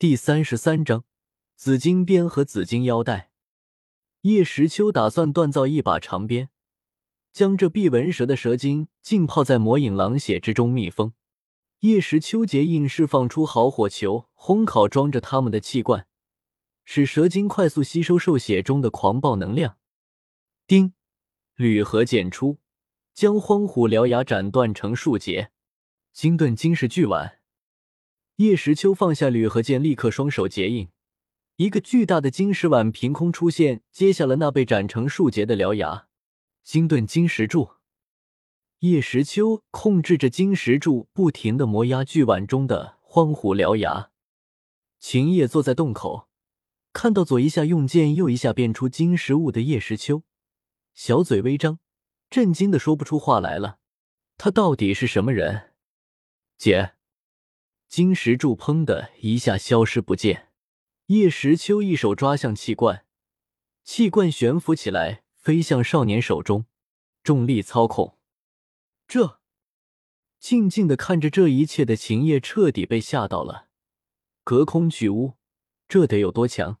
第三十三章紫金鞭和紫金腰带。叶时秋打算锻造一把长鞭，将这碧纹蛇的蛇精浸泡在魔影狼血之中密封。叶时秋结印释放出好火球，烘烤装着他们的气罐，使蛇精快速吸收兽血中的狂暴能量。丁，铝合剑出，将荒虎獠牙斩断成数节。金盾金石巨碗。叶时秋放下铝合剑，立刻双手结印，一个巨大的金石碗凭空出现，接下了那被斩成数节的獠牙。金盾金石柱。叶时秋控制着金石柱，不停的磨压巨碗中的荒虎獠牙。秦叶坐在洞口，看到左一下用剑，右一下变出金石物的叶时秋，小嘴微张，震惊的说不出话来了。他到底是什么人？姐，金石柱砰的一下消失不见。叶时秋一手抓向气罐，气罐悬浮起来，飞向少年手中，重力操控。这，静静的看着这一切的秦叶彻底被吓到了。隔空取物，这得有多强？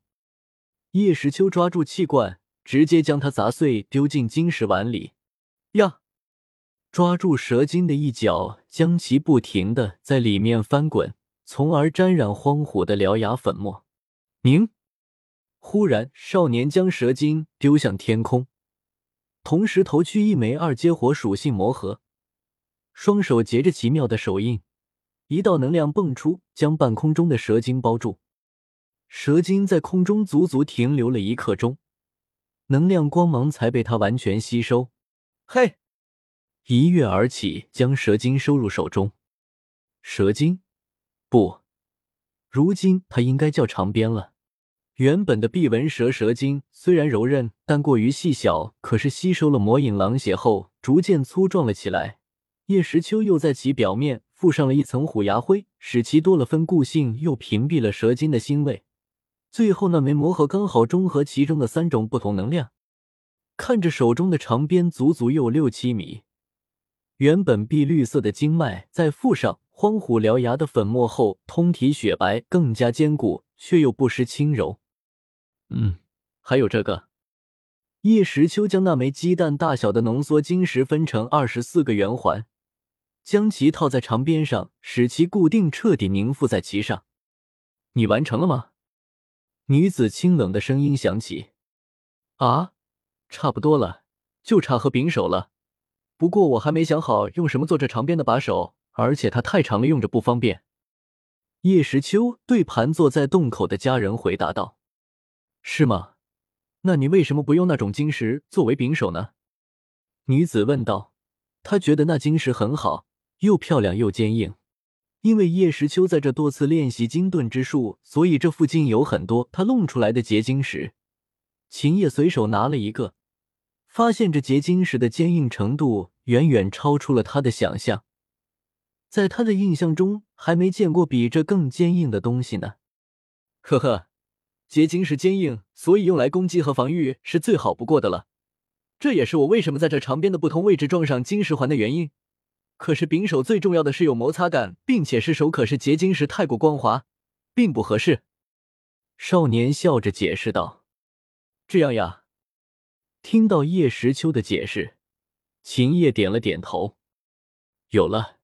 叶时秋抓住气罐，直接将它砸碎，丢进金石碗里。呀！抓住蛇精的一角，将其不停的在里面翻滚，从而沾染荒虎的獠牙粉末。明！忽然，少年将蛇精丢向天空，同时投去一枚二阶火属性魔核。双手结着奇妙的手印，一道能量蹦出，将半空中的蛇精包住。蛇精在空中足足停留了一刻钟，能量光芒才被他完全吸收。嘿，一跃而起，将蛇精收入手中。蛇精，不，如今它应该叫长鞭了。原本的碧纹蛇蛇精虽然柔韧，但过于细小，可是吸收了魔影狼血后，逐渐粗壮了起来。叶时秋又在其表面附上了一层虎牙灰，使其多了分固性，又屏蔽了蛇精的腥味。最后那枚魔核刚好中和其中的三种不同能量。看着手中的长鞭，足足有六七米，原本碧绿色的经脉，在附上荒虎獠牙的粉末后，通体雪白，更加坚固，却又不失轻柔。嗯，还有这个。叶时秋将那枚鸡蛋大小的浓缩晶石分成二十四个圆环。将其套在长鞭上，使其固定，彻底凝附在其上。你完成了吗？女子清冷的声音响起。啊，差不多了，就差和柄手了。不过我还没想好用什么做这长鞭的把手，而且它太长了，用着不方便。叶时秋对盘坐在洞口的家人回答道：“是吗？那你为什么不用那种晶石作为柄手呢？”女子问道。她觉得那晶石很好。又漂亮又坚硬，因为叶时秋在这多次练习金盾之术，所以这附近有很多他弄出来的结晶石。秦叶随手拿了一个，发现这结晶石的坚硬程度远远超出了他的想象，在他的印象中还没见过比这更坚硬的东西呢。呵呵，结晶石坚硬，所以用来攻击和防御是最好不过的了。这也是我为什么在这长边的不同位置装上晶石环的原因。可是柄手最重要的是有摩擦感，并且是手可是结晶石太过光滑，并不合适。少年笑着解释道：“这样呀。”听到叶时秋的解释，秦叶点了点头。有了，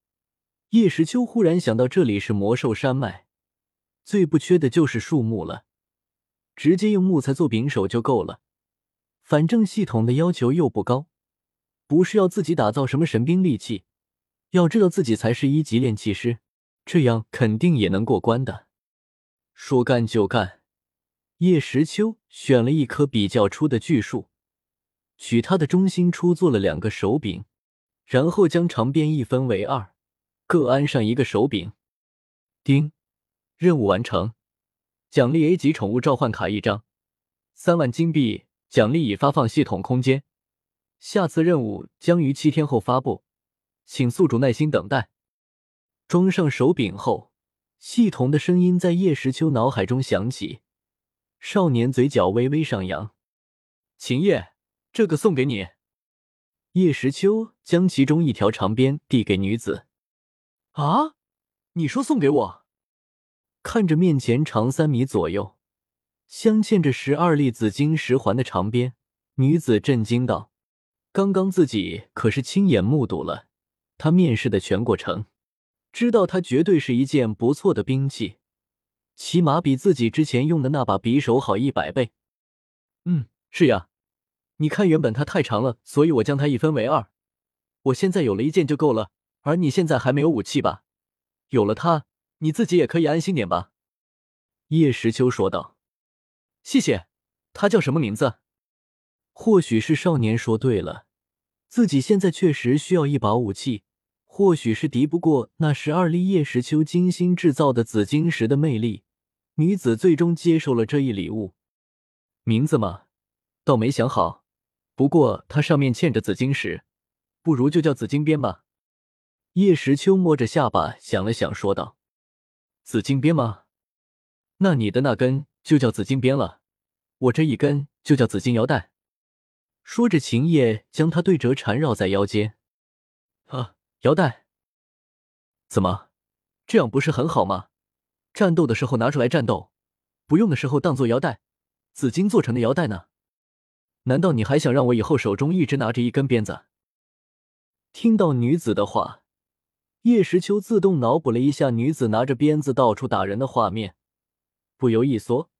叶时秋忽然想到，这里是魔兽山脉，最不缺的就是树木了，直接用木材做柄手就够了。反正系统的要求又不高，不是要自己打造什么神兵利器。要知道自己才是一级炼器师，这样肯定也能过关的。说干就干，叶时秋选了一棵比较粗的巨树，取它的中心出做了两个手柄，然后将长鞭一分为二，各安上一个手柄。丁，任务完成，奖励 A 级宠物召唤卡一张，三万金币，奖励已发放系统空间，下次任务将于七天后发布。请宿主耐心等待。装上手柄后，系统的声音在叶时秋脑海中响起。少年嘴角微微上扬：“秦叶，这个送给你。”叶时秋将其中一条长鞭递给女子。“啊，你说送给我？”看着面前长三米左右、镶嵌着十二粒紫金石环的长鞭，女子震惊道：“刚刚自己可是亲眼目睹了他面试的全过程，知道他绝对是一件不错的兵器，起码比自己之前用的那把匕首好一百倍。”“嗯，是呀，你看，原本它太长了，所以我将它一分为二。我现在有了一件就够了，而你现在还没有武器吧？有了它。”你自己也可以安心点吧，叶时秋说道。谢谢。他叫什么名字？或许是少年说对了，自己现在确实需要一把武器，或许是敌不过那十二粒叶时秋精心制造的紫晶石的魅力。女子最终接受了这一礼物。名字嘛，倒没想好，不过它上面嵌着紫晶石，不如就叫紫金鞭吧。叶时秋摸着下巴想了想，说道。紫金鞭吗？那你的那根就叫紫金鞭了，我这一根就叫紫金腰带。说着，秦叶将它对折缠绕在腰间。啊，腰带？怎么，这样不是很好吗？战斗的时候拿出来战斗，不用的时候当做腰带。紫金做成的腰带呢？难道你还想让我以后手中一直拿着一根鞭子？听到女子的话。叶时秋自动脑补了一下女子拿着鞭子到处打人的画面，不由一缩，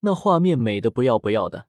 那画面美的不要不要的。